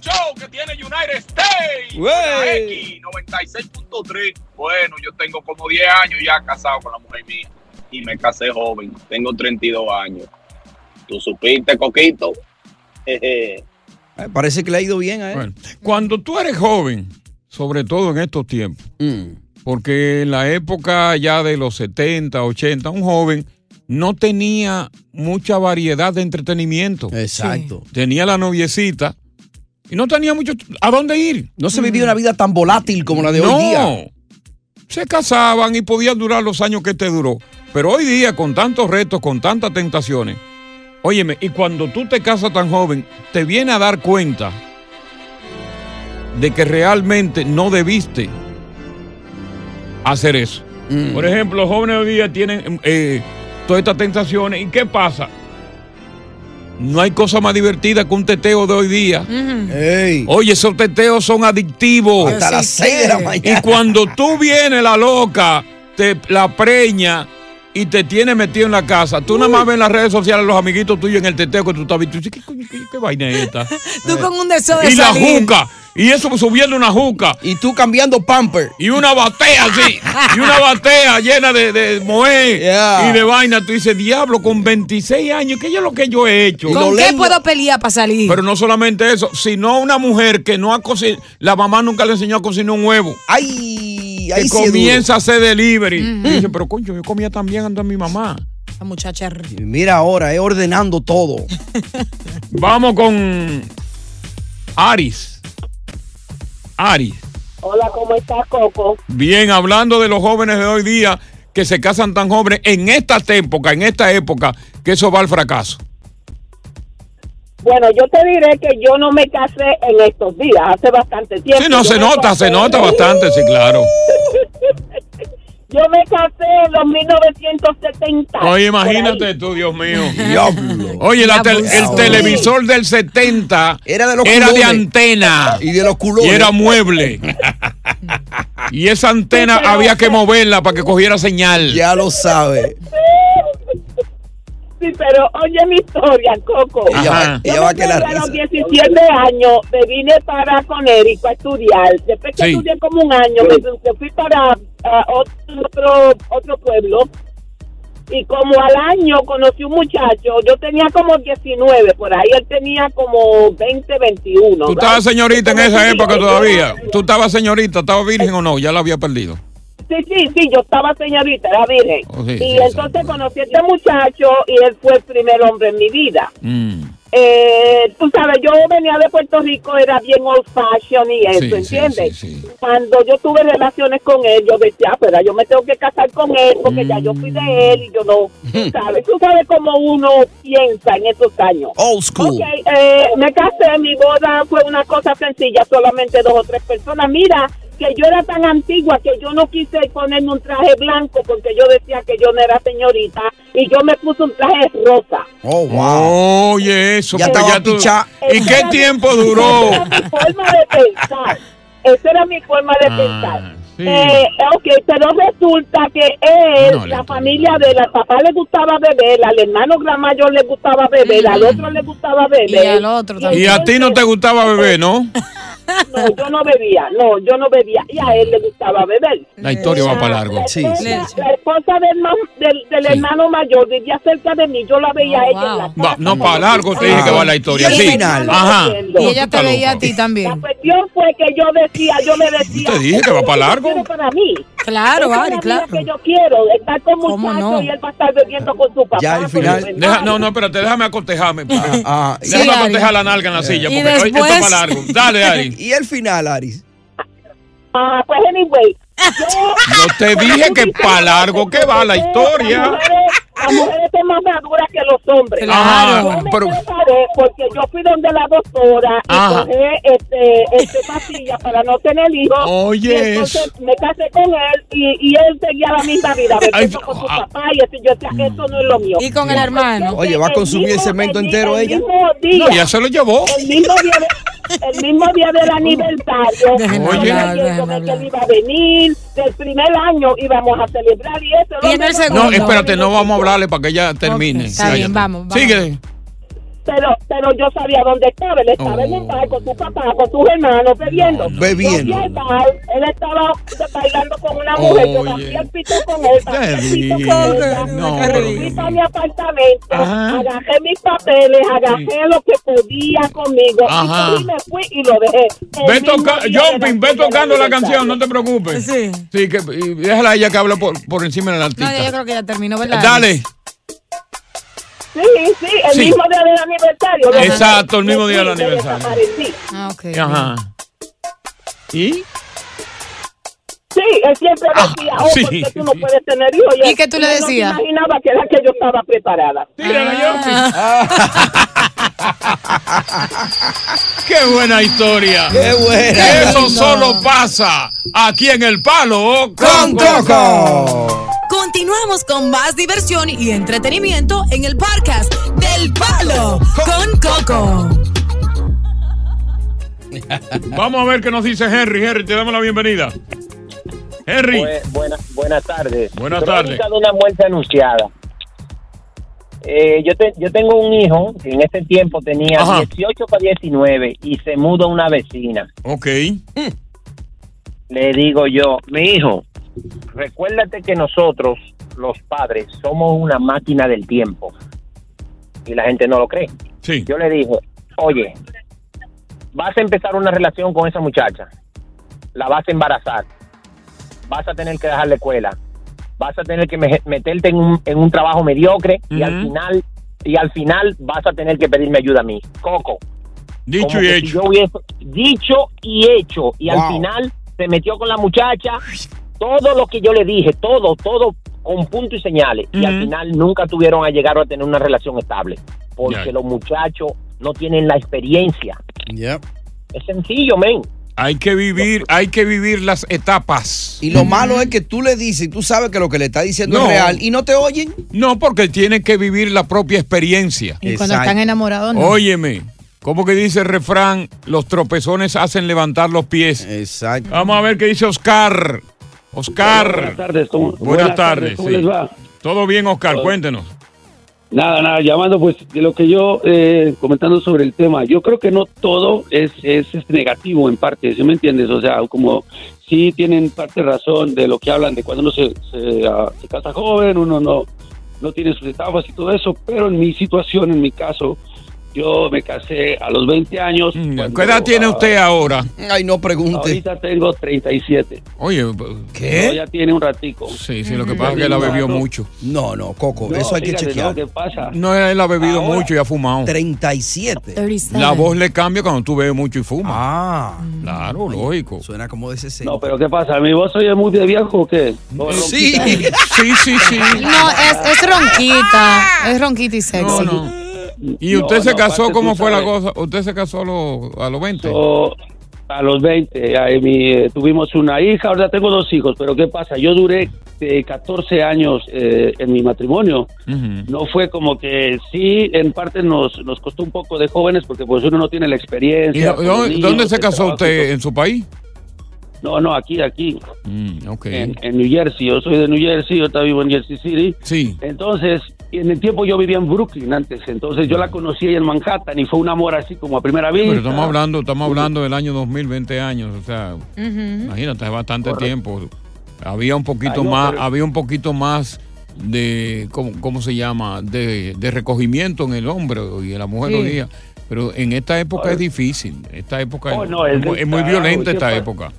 Show que tiene United States. Güey. La X 96.3. Bueno, yo tengo como 10 años ya casado con la mujer mía. Y me casé joven. Tengo 32 años. ¿Tú supiste, Coquito? Eh, Parece que le ha ido bien a él. Bueno, cuando tú eres joven, sobre todo en estos tiempos, Mm. porque en la época ya de los 70, 80, un joven no tenía mucha variedad de entretenimiento. Exacto. Tenía la noviecita y no tenía mucho a dónde ir. No se vivía una vida tan volátil como la de no. hoy día. Se casaban y podían durar los años que te duró. Pero hoy día, con tantos retos, con tantas tentaciones, óyeme, y cuando tú te casas tan joven, te viene a dar cuenta de que realmente no debiste hacer eso. Mm. Por ejemplo, los jóvenes hoy día tienen eh, todas estas tentaciones. ¿Y qué pasa? No hay cosa más divertida que un teteo de hoy día. Oye, esos teteos son adictivos. Hasta las seis de la mañana. Y cuando tú vienes la loca, te la preña y te tiene metido en la casa, tú nada más ves en las redes sociales los amiguitos tuyos en el teteo que tú estás viendo. ¿Qué, qué, qué vaina es esta? Tú con un deseo de y la juca. Y eso subiendo una juca. Y tú cambiando pamper. Y una batea así. y una batea llena de, de Yeah. y de vaina. Tú dices, diablo, con 26 años, ¿qué es lo que yo he hecho? ¿Con qué puedo pelear para salir? Pero no solamente eso, sino una mujer que no ha cocinado, la mamá nunca le enseñó a cocinar un huevo. Ay, ahí sí comienza a hacer delivery. Y dice, pero concho, yo comía también ando en mi mamá. La muchacha. Mira ahora, es ordenando todo. Vamos con Aris. Aris. Hola, ¿cómo estás, Coco? Bien, hablando de los jóvenes de hoy día que se casan tan jóvenes en esta época, en esta época, que eso va al fracaso. Bueno, yo te diré que yo no me casé en estos días, hace bastante tiempo. Sí, no, Yo se nota, casé- se nota bastante, sí, claro. Yo me casé en los 1970. Oye, imagínate tú, Dios mío. Diablo. Oye, la tel- Diablo. el televisor del 70 Era de los era de antena. Y de los culones. Y era mueble. y esa antena había que moverla para que cogiera señal. Ya lo sabe. Sí, pero oye mi historia, Coco. Ella va- Yo ella va a quedar a los risa. 17 años, me vine para Conérico a estudiar. Después que Sí. estudié como un año, me, me fui para otro, otro pueblo. Y como al año conocí un muchacho, yo tenía como 19 por ahí, él tenía como 20, 21. ¿Tú estabas señorita en esa época todavía? ¿Tú estabas señorita, estabas virgen o no? Ya la había perdido. Sí, sí, sí, yo estaba señorita, era virgen. Oh, sí, y sí, entonces conocí a este muchacho y él fue el primer hombre en mi vida. Mm. Eh, tú sabes, yo venía de Puerto Rico, era bien old fashion y eso, Sí, sí, ¿entiendes? Cuando yo tuve relaciones con él, yo decía, ah, pero yo me tengo que casar con él porque ya yo fui de él y yo no, tú sabes, tú sabes cómo uno piensa en esos años. Old school. Ok, eh, me casé, mi boda fue una cosa sencilla, solamente dos o tres personas. Mira, que yo era tan antigua que yo no quise ponerme un traje blanco porque yo decía que yo no era señorita y yo me puse un traje rosa. Oh, wow. Oye, eso, Ya ya tú-. ¿Y qué tiempo duró? Esa era mi forma de pensar. Esa era mi forma de pensar. Ah, sí. Eh, ok, pero resulta que él, No, la familia de él, al papá le gustaba beber, al hermano gran mayor le gustaba beber, al otro le gustaba beber. Y al otro Y a ti no te gustaba beber, ¿no? No, yo no bebía, no, yo no bebía. Y a él le gustaba beber. La historia va para largo. La esposa, la esposa del, ma- del, del hermano mayor vivía cerca de mí, yo la veía a ella en la Va, no, para largo te dije que va la historia. Y el Sí. final. Ajá. Y ella te veía a ti también. La cuestión fue que yo decía, yo le decía. Te dije que va para "Yo largo". para mí. Claro, Esa Ari, claro. que yo quiero, estar con muchachos no? y él va a estar bebiendo con su papá. Ya al final. Deja- no, no, espérate, déjame acotejarme. ah, déjame sí, Ari. acotejar la nalga en la silla. Y Porque hoy- esto es después- para largo. Dale, Ari. y el final, Aris. Ah, pues anyway. Yo, Yo te dije que para largo que va la historia. Las mujeres, son más maduras que los hombres. Claro. Yo me Pero- porque yo fui donde la doctora y Ajá. cogí este, este pastilla para no tener hijos. Oye, y entonces me casé con él y, y él seguía la misma vida, bebiendo con su papá y eso. Y yo decía, eso no es lo mío. Y con el hermano. Oye, va a consumir el cemento entero el ella. mismo día, No, ya se lo llevó. El mismo día, de- el mismo día del aniversario. Déjenme Oye. hablar, déjenme que hablar. él iba a venir, del primer año íbamos a celebrar y eso. Y en el segundo. No, espérate, no vamos a hablarle para que ella termine. está bien, Cállate. vamos, vamos. Sigue. Pero, pero yo sabía dónde estaba. Él estaba en un bar con su papá, con sus hermanos, bebiendo. Bebiendo. Yo fui al bar, él estaba bailando con una mujer. Yo bajé al pito con él. al pito con ella. No, fui para mi apartamento. Ajá. Agarré mis papeles, agarré lo que podía conmigo. Ajá. Y me fui y lo dejé. El Ve, toca, Jumping, ve tocando la canción, no te preocupes. Sí. Sí, que, y déjala a ella que habla por, por encima del No, artista. yo creo que ya terminó, ¿verdad? Dale. Sí, sí, el Sí. mismo día del aniversario. Exacto, el mismo día del aniversario. Ah, ok. Ajá. ¿Y? Sí, él siempre decía, oh, Ah, sí, porque tú no puedes tener hijos. ¿Y qué tú le él no decías? imaginaba que era que yo estaba preparada. ¡Qué buena historia! ¡Qué buena! Eso Lindo. solo pasa aquí en El Palo Con Coco. Continuamos con más diversión y entretenimiento en el podcast del Palo con Coco. Vamos a ver qué nos dice Henry. Henry, te damos la bienvenida. Henry. Bu- buena- buenas tardes. Buenas tardes. de una muerte anunciada. Eh, yo, te- yo tengo un hijo que en ese tiempo tenía Ajá. 18 para 19 y se muda a una vecina. Ok. Le digo yo, mi hijo, recuérdate que nosotros, los padres, somos una máquina del tiempo. Y la gente no lo cree. Sí. Yo le dije, oye, vas a empezar una relación con esa muchacha. La vas a embarazar. Vas a tener que dejar la escuela. Vas a tener que me- meterte en un, en un trabajo mediocre y al final y al final vas a tener que pedirme ayuda a mí. Coco. Dicho y si hecho. yo hubiese dicho y hecho y Wow. al final se metió con la muchacha. Todo lo que yo le dije, todo, todo con punto y señales. Y al final nunca tuvieron a llegar a tener una relación estable. Porque los muchachos no tienen la experiencia. Es sencillo, men. Hay que vivir, hay que vivir las etapas. Y lo malo es que tú le dices y tú sabes que lo que le está diciendo No. es real y no te oyen. No, porque tienen que vivir la propia experiencia. Y cuando están enamorados, no. Óyeme, como que dice el refrán, los tropezones hacen levantar los pies. Exacto. Vamos a ver qué dice Oscar. Oscar. Buenas tardes, ¿cómo- Buenas, buenas tardes. tardes, ¿cómo sí. les va? Todo bien, Oscar, cuéntenos. Nada, nada, llamando pues de lo que yo eh, comentando sobre el tema. Yo creo que no todo es, es, es negativo en parte, ¿sí me entiendes? O sea, como sí tienen parte razón de lo que hablan de cuando uno se, se, ah, se casa joven, uno no, no tiene sus etapas y todo eso, pero en mi situación, en mi caso, yo me casé a los 20 años. Mm, ¿Qué edad tiene usted ahora? Ay, no pregunte. Ahorita tengo 37. Oye, No, ya tiene un ratico. Sí, sí, lo que pasa es que él ha bebido mucho. No, no, Coco, No, eso hay que chequear. no, ¿qué pasa? No, él ha bebido Ahora- mucho y ha fumado. 37. La voz le cambia cuando tú bebes mucho y fumas. Ah. Claro, lógico. Suena como de 60. No, pero ¿qué pasa? ¿Mi voz oye muy de viejo o qué? No, Sí. Sí, sí, sí. No, es, es ronquita. Es ronquita y sexy. ¿Y usted No, se no, casó? ¿Cómo fue la cosa? ¿Usted se casó a, los- a los 20? So, a los 20, ahí mi, eh, tuvimos una hija, ahora tengo dos hijos, pero ¿qué pasa? Yo duré eh, 14 años eh, en mi matrimonio. No fue como que sí, en parte nos, nos costó un poco de jóvenes porque pues uno no tiene la ¿Y experiencia. los dónde, niños, dónde se casó y usted? ¿En su país? No, no, aquí, aquí. Mm. En, en New Jersey. Yo soy de New Jersey, yo estaba vivo en Jersey City. Sí. Entonces, en el tiempo yo vivía en Brooklyn antes. Entonces yo la conocí ahí en Manhattan y fue un amor así como a primera vista. Pero estamos hablando, estamos hablando del año 2000, 20 años, o sea, imagínate, es bastante tiempo. Había un poquito Ay, no, más, pero- había un poquito más de, ¿cómo, cómo se llama? De, de recogimiento en el hombre y en la mujer Sí. hoy día. Pero en esta época es difícil, esta época Oh, es, no, es es muy, es muy descarado, violenta ¿qué esta pasa? época.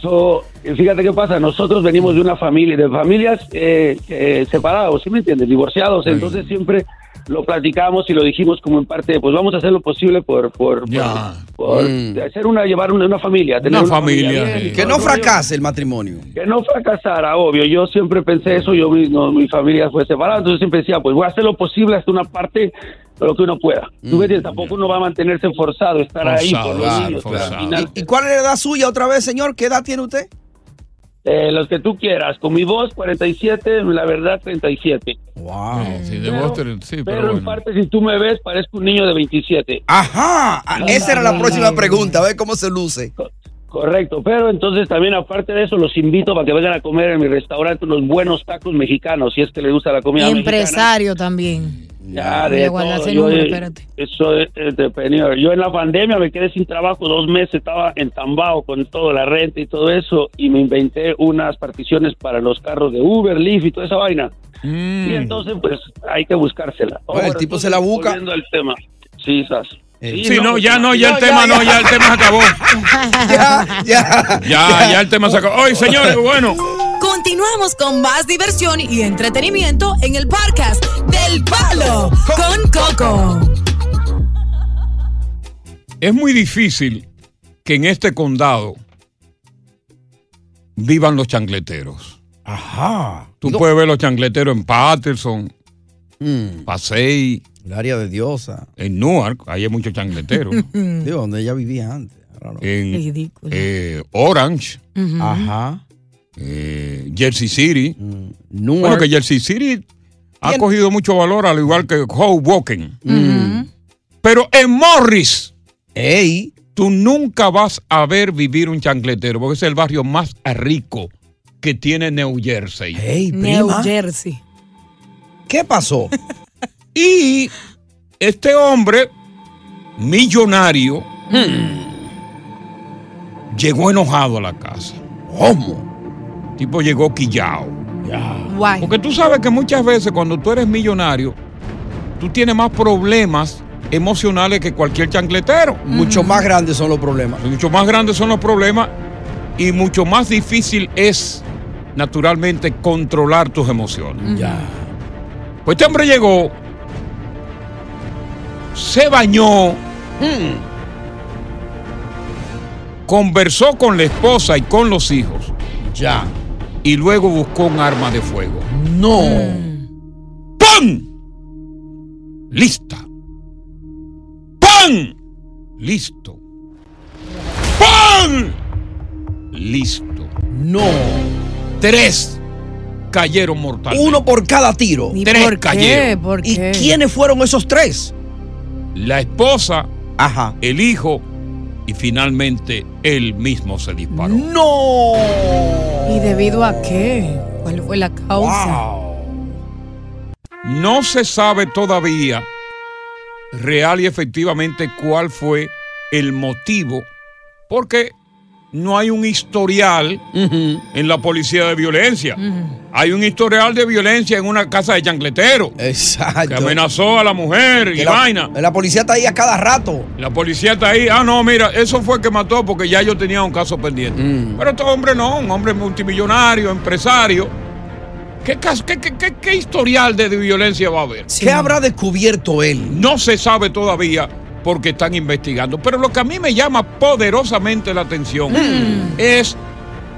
So, fíjate qué pasa, nosotros venimos de una familia, de familias eh, eh, separados, ¿sí me entiendes? Divorciados, entonces siempre lo platicamos y lo dijimos como en parte, pues vamos a hacer lo posible por, por, por- Ya. por Mm. hacer una, llevar una, una familia, tener Una familia, familia, Que no fracase el matrimonio. que no fracasara, obvio. Yo siempre pensé eso, yo mi, no, mi familia fue separada, entonces siempre decía, pues voy a hacer lo posible hasta una parte lo que uno pueda. Tú me entiendes, tampoco uno va a mantenerse forzado, estar ahí por los Claro, niños. claro. Al final, ¿Y cuál es la edad suya otra vez, señor? ¿Qué edad tiene usted? eh, los que tú quieras, con mi voz 47, la verdad 37. Wow. Sí, de Pero- Boston, sí, Pero, pero en parte, si tú me ves, parezco un niño de 27. Ajá. Ah, Esa era la próxima pregunta, a ver cómo se luce. Correcto, pero entonces también aparte de eso los invito para que vengan a comer en mi restaurante unos buenos tacos mexicanos, si es que les gusta la comida mexicana. Empresario también. Ya, Voy de a guardar todo. Yo, número, eh, espérate. Eso es entrepreneur. Yo en la pandemia me quedé sin trabajo dos meses, estaba entambado con todo, la renta y todo eso, y me inventé unas particiones para los carros de Uber, Lyft y toda esa vaina. Mm. Y entonces, pues, hay que buscársela. Bueno, el tipo se la busca. Volviendo al tema. Sí, Sas. Sí, no, ya no, ya el tema no, ya el tema se acabó. ya, ya. Ya, ya el tema se acabó. Oye, señores, bueno. Continuamos con más diversión y entretenimiento en el podcast del Palo con Coco. Es muy difícil que en este condado vivan los chancleteros. Ajá. Tú No. puedes ver los chancleteros en Patterson, Mm. Pasey. El área de Diosa. En Newark, ahí hay muchos chancleteros. Digo, donde ella vivía antes. En eh, Orange. Ajá. eh, Jersey City. Newark. Bueno, que Jersey City ha Bien. cogido mucho valor, al igual que Hoboken. Mm. Pero en Morris, Ey. tú nunca vas a ver vivir un chancletero, porque es el barrio más rico que tiene New Jersey. Ey, New. Jersey. ¿Qué pasó? Y este hombre, millonario, llegó enojado a la casa. ¿Cómo? Tipo llegó quillao. Guay. Porque tú sabes que muchas veces cuando tú eres millonario, tú tienes más problemas emocionales que cualquier chancletero. Mucho más grandes son los problemas. Mucho más grandes son los problemas y mucho más difícil es, naturalmente, controlar tus emociones. Ya. Pues este hombre llegó, se bañó, conversó con la esposa y con los hijos. Ya. Y luego buscó un arma de fuego. No. ¡Pam! Lista. ¡Pam! Listo. ¡Pam! Listo. No. Tres cayeron mortales. Uno por cada tiro. ¿Y Tres por qué? cayeron. ¿Por ¿Y qué? quiénes fueron esos tres? La esposa, Ajá. el hijo y finalmente él mismo se disparó. No. ¿Y debido a qué? ¿Cuál fue la causa? No se sabe todavía real y efectivamente cuál fue el motivo, porque no hay un historial en la policía de violencia. Hay un historial de violencia en una casa de chancletero Exacto. que amenazó a la mujer y la, vaina. la policía está ahí a cada rato. La policía está ahí. Ah, no, mira, eso fue que mató porque ya yo tenía un caso pendiente. Mm. Pero este hombre no, un hombre multimillonario, empresario. ¿Qué, cas- qué- qué- qué- qué historial de violencia va a haber? ¿Qué habrá descubierto él? No se sabe todavía porque están investigando. Pero lo que a mí me llama poderosamente la atención es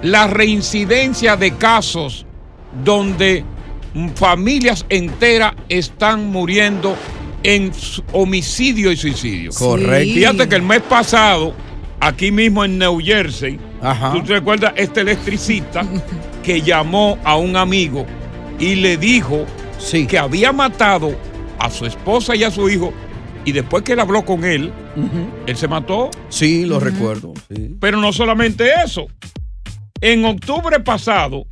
la reincidencia de casos donde mm, familias enteras están muriendo en homicidio y suicidio. Correcto. Fíjate que el mes pasado, aquí mismo en New Jersey, Ajá. ¿tú te recuerdas este electricista que llamó a un amigo y le dijo Sí. que había matado a su esposa y a su hijo y después que él habló con él, él se mató. Sí, lo recuerdo. Sí. Pero no solamente eso. En octubre pasado,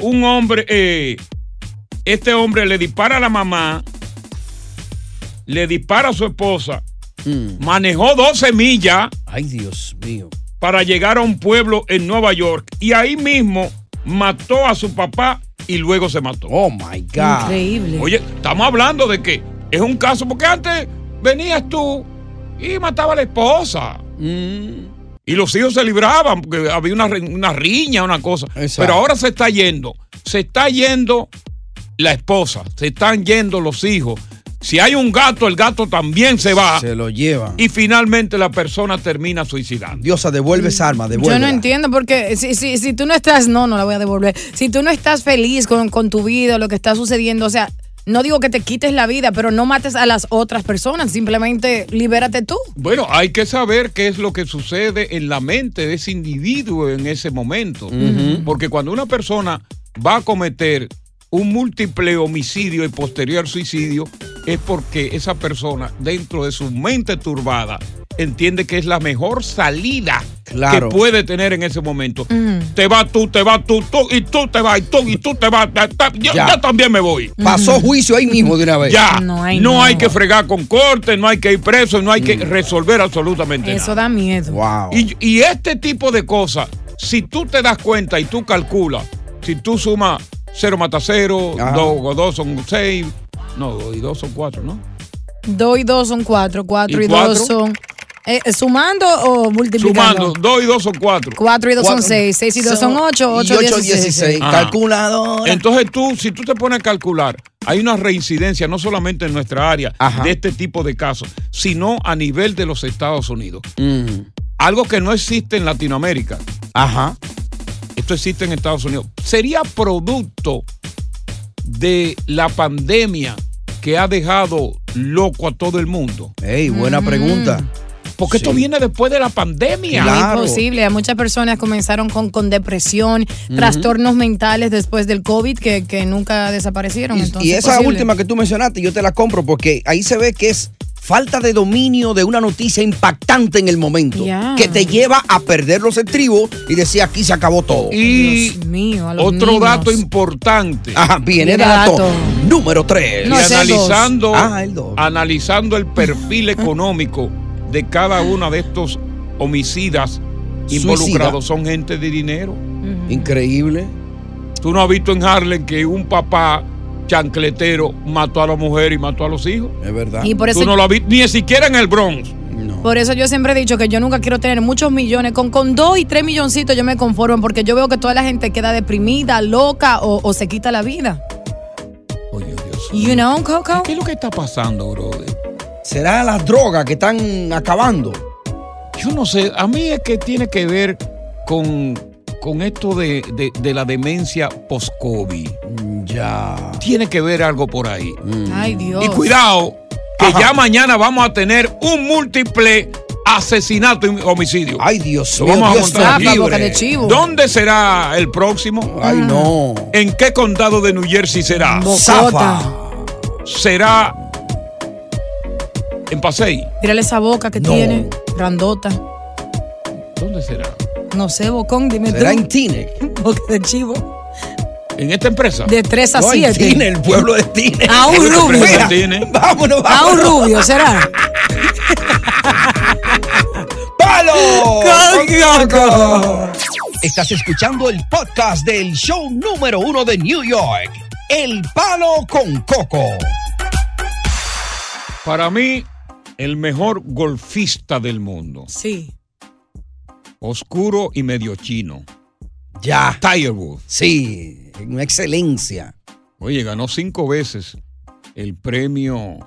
un hombre, eh, este hombre le dispara a la mamá, le dispara a su esposa, Mm. manejó 12 millas Ay, Dios mío. para llegar a un pueblo en Nueva York y ahí mismo mató a su papá y luego se mató. Oh my God. Increíble. Oye, estamos hablando de que es un caso, porque antes venías tú y mataba a la esposa. Mm. Y los hijos se libraban, porque había una, ri- una riña, una cosa. Exacto. Pero ahora se está yendo. Se está yendo la esposa, se están yendo los hijos. Si hay un gato, el gato también se va. Se lo llevan. Y finalmente la persona termina suicidando. Diosa, devuelve esa arma, devuelve. Yo no entiendo porque si, si, si tú no estás, no, no la voy a devolver. Si tú no estás feliz con, con tu vida, lo que está sucediendo, o sea, no digo que te quites la vida, pero no mates a las otras personas, simplemente libérate tú. Bueno, hay que saber qué es lo que sucede en la mente de ese individuo en ese momento. Porque cuando una persona va a cometer un múltiple homicidio y posterior suicidio, es porque esa persona, dentro de su mente turbada, entiende que es la mejor salida Claro. que puede tener en ese momento. Te vas tú, te vas tú, tú, y tú te vas, y tú, y tú te vas. ta- ta- Yo, Ya. yo también me voy. Pasó juicio ahí mismo de una vez. Ya, No no hay hay, nada. que fregar con corte, no hay que ir preso, no hay que resolver absolutamente Eso nada. da miedo. Wow. Y, y este tipo de cosas, si tú te das cuenta y tú calculas, si tú sumas 0 mata 0, Ajá. 2 2 son 6, no, 2 y 2 son 4, ¿no? Dos y dos son cuatro, cuatro ¿Y y, cuatro? dos son. eh, ¿Sumando o multiplicando? Sumando, 2 y 2 son 4. Cuatro y dos son Cuatro. seis, seis y dos son ocho, Y ocho, ocho, dieciséis. Calculadora. Entonces tú, si tú te pones a calcular, hay una reincidencia no solamente en nuestra área de este tipo de casos, sino a nivel de los Estados Unidos. Algo que no existe en Latinoamérica. Ajá. Esto existe en Estados Unidos. Sería producto de la pandemia que ha dejado loco a todo el mundo. Ey, buena pregunta. Porque esto viene después de la pandemia. Es posible. Muchas personas comenzaron con, con depresión, trastornos mentales después del COVID que, que nunca desaparecieron. Y, Entonces, y esa posible. última que tú mencionaste, yo te la compro porque ahí se ve que es falta de dominio de una noticia impactante en el momento que te lleva a perder los estribos y decir aquí se acabó todo. Y Dios mío, a los otro niños. dato importante. Ajá, viene dato, dato. número 3. y No, analizando. Ah, el dos. analizando el perfil económico de cada uno de estos homicidas involucrados. Son gente de dinero. Increíble. Tú no has visto en Harlem que un papá chancletero mató a la mujer y mató a los hijos. Es verdad. Y por eso, Tú no lo has visto ni siquiera en el Bronx. por eso yo siempre he dicho que yo nunca quiero tener muchos millones. Con, con dos y tres milloncitos yo me conformo porque yo veo que toda la gente queda deprimida, loca o, o se quita la vida. Oye, Dios You know, Coco? ¿Qué es lo que está pasando, brother? ¿Será las drogas que están acabando? Yo no sé, a mí es que tiene que ver con, con esto de, de- de la demencia post-COVID. Ya. Tiene que ver algo por ahí. Ay, Dios. Y cuidado, que ya mañana vamos a tener un múltiple asesinato y homicidio. Ay, Dios Lo mío, vamos a Dios boca de chivo. ¿Dónde será el próximo? Ay, no. ¿En qué condado de New Jersey será? Bocota. ¿Será en Pasey? Mírale esa boca que No. tiene, grandota. ¿Dónde será? No sé, Bocón, dime ¿Será tú. en Tine? Boca de chivo. ¿En esta empresa? De 3 a No, en 7. Tine, el pueblo de Tine. A un rubio. Mira, vámonos, vámonos. A un rubio, ¿será? ¡Palo! Con Coco. Estás escuchando el podcast del show número uno de New York, El Palo con Coco. Para mí, el mejor golfista del mundo. Sí. Oscuro y medio chino. Ya. Tiger Woods. Sí, una excelencia. Oye, ganó cinco veces el premio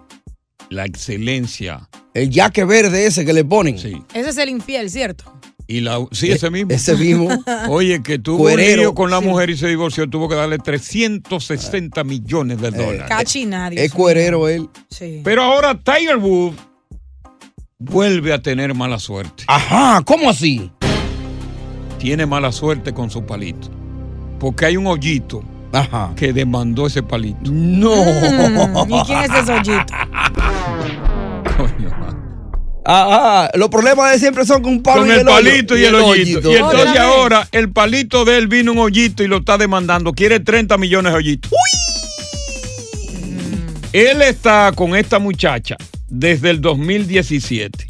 La Excelencia. El yaque verde ese que le ponen. Sí. Ese es el infiel, ¿cierto? Y la, sí, ese mismo. E-, Ese mismo. Oye, que tuvo Cuerero. un lío con la Sí. mujer y se divorció, tuvo que darle 360 millones de dólares. Cachina, Dios Es cuerero él. Sí. Pero ahora Tiger Woods vuelve a tener mala suerte. Ajá, ¿cómo así? Tiene mala suerte con su palito. Porque hay un hoyito Ajá. que demandó ese palito. No. Mm, ¿Y quién es ese hoyito? Ah, ah, los problemas de siempre son con un palo Con y el el hoyo. palito y el hoyito. Y entonces ahora el palito de él vino un hoyito y lo está demandando. Quiere 30 millones de hoyitos. Él está con esta muchacha desde el 2017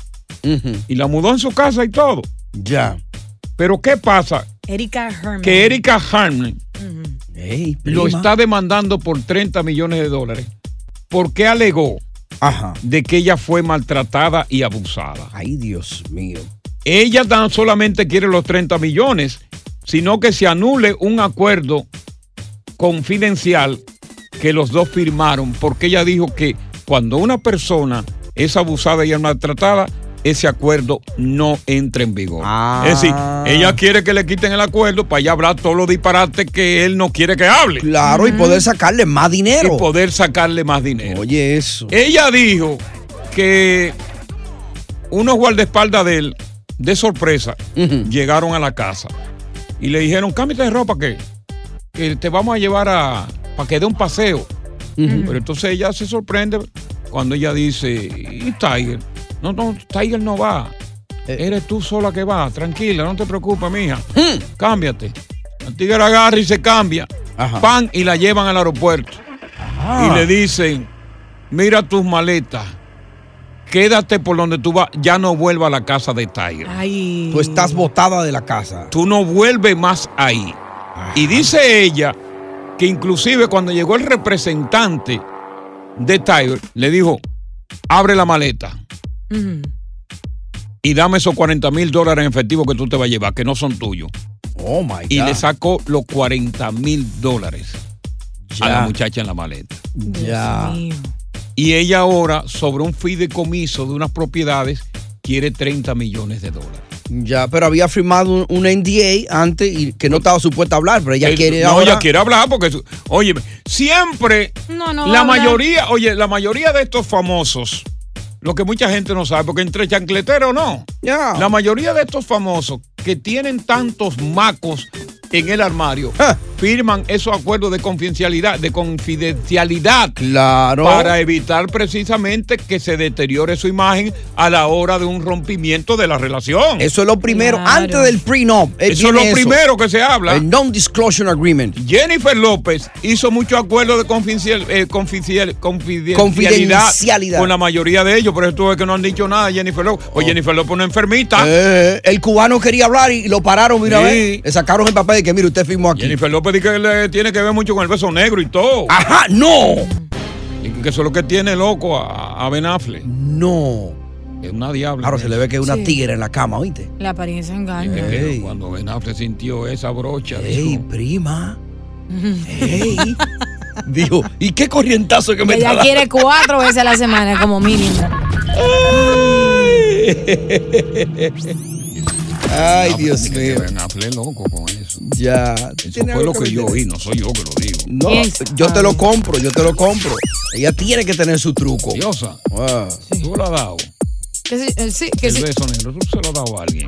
y la mudó en su casa y todo. Ya. Pero ¿qué pasa? Erika Herman. Que Erika Harmon lo está demandando por 30 millones de dólares porque alegó Ajá. de que ella fue maltratada y abusada. Ay, Dios mío. Ella no solamente quiere los 30 millones, sino que se anule un acuerdo confidencial que los dos firmaron, porque ella dijo que cuando una persona es abusada y es maltratada, ese acuerdo no entra en vigor. Es decir, ella quiere que le quiten el acuerdo para ya hablar todos los disparates que él no quiere que hable. Claro, y poder sacarle más dinero. Y poder sacarle más dinero. Oye, eso. Ella dijo que unos guardaespaldas de él, de sorpresa, llegaron a la casa y le dijeron, cámbiate de ropa que, que te vamos a llevar a para que dé un paseo. Pero entonces ella se sorprende cuando ella dice, ¿y Tiger? No, no, Tiger no va. Eres tú sola que va, tranquila, no te preocupes, mija. Cámbiate. El tigre agarra y se cambia. Pan y la llevan al aeropuerto. Y le dicen, mira tus maletas. Quédate por donde tú vas, ya no vuelva a la casa de Tiger. Ay. Tú estás botada de la casa. Tú no vuelves más ahí. Y dice ella que inclusive cuando llegó el representante de Tiger, le dijo, abre la maleta Y dame esos 40 mil dólares en efectivo que tú te vas a llevar, que no son tuyos. Oh, my God. Y le sacó los 40 mil dólares a la muchacha en la maleta. Ya. Y ella ahora, sobre un fideicomiso de unas propiedades, quiere 30 millones de dólares. Ya, pero había firmado un, un NDA antes y que no estaba supuesta a hablar, pero ella Eh, quiere no, ahora- ella quiere hablar porque, oye, siempre No, no. la hablar. mayoría, oye, la mayoría de estos famosos, lo que mucha gente no sabe, porque entre chancleteros no, la mayoría de estos famosos que tienen tantos macos en el armario firman esos acuerdos de confidencialidad, de confidencialidad, claro, para evitar precisamente que se deteriore su imagen a la hora de un rompimiento de la relación. Eso es lo primero, antes del prenup. eh, Eso es lo primero que se habla. El non-disclosure agreement. Jennifer López hizo muchos acuerdos de confidencial- eh, confidencial- confidencialidad, Confidencialidad. con la mayoría de ellos, por eso tú ves que no han dicho nada Jennifer López. O Jennifer López una enfermita. Eh, el cubano quería hablar y lo pararon, mira, Sí. le sacaron el papel de que, mire, usted firmó aquí. Jennifer López dice que le tiene que ver mucho con el beso negro y todo. Ajá, no. Y que eso es lo que tiene loco a, a Ben Affleck. No. Es una diabla. Claro, se le ve que es una Sí. tigre en la cama, ¿oíste? La apariencia engaña. Que Cuando Ben Affleck sintió esa brocha, Ey, dijo, prima. Ey. Dijo, ¿y qué corrientazo que me está Ella dando? quiere cuatro veces a la semana como mínimo. Ay, Dios que mío. Affleck loco con eso. Ya. Eso fue lo que que yo oí, no soy yo que lo digo. No, yo te lo compro, yo te lo compro. Ella tiene que tener su truco. Diosa, Wow. tú lo has dado. Que sí, eh, sí, que El sí. beso negro, tú se lo has dado a alguien.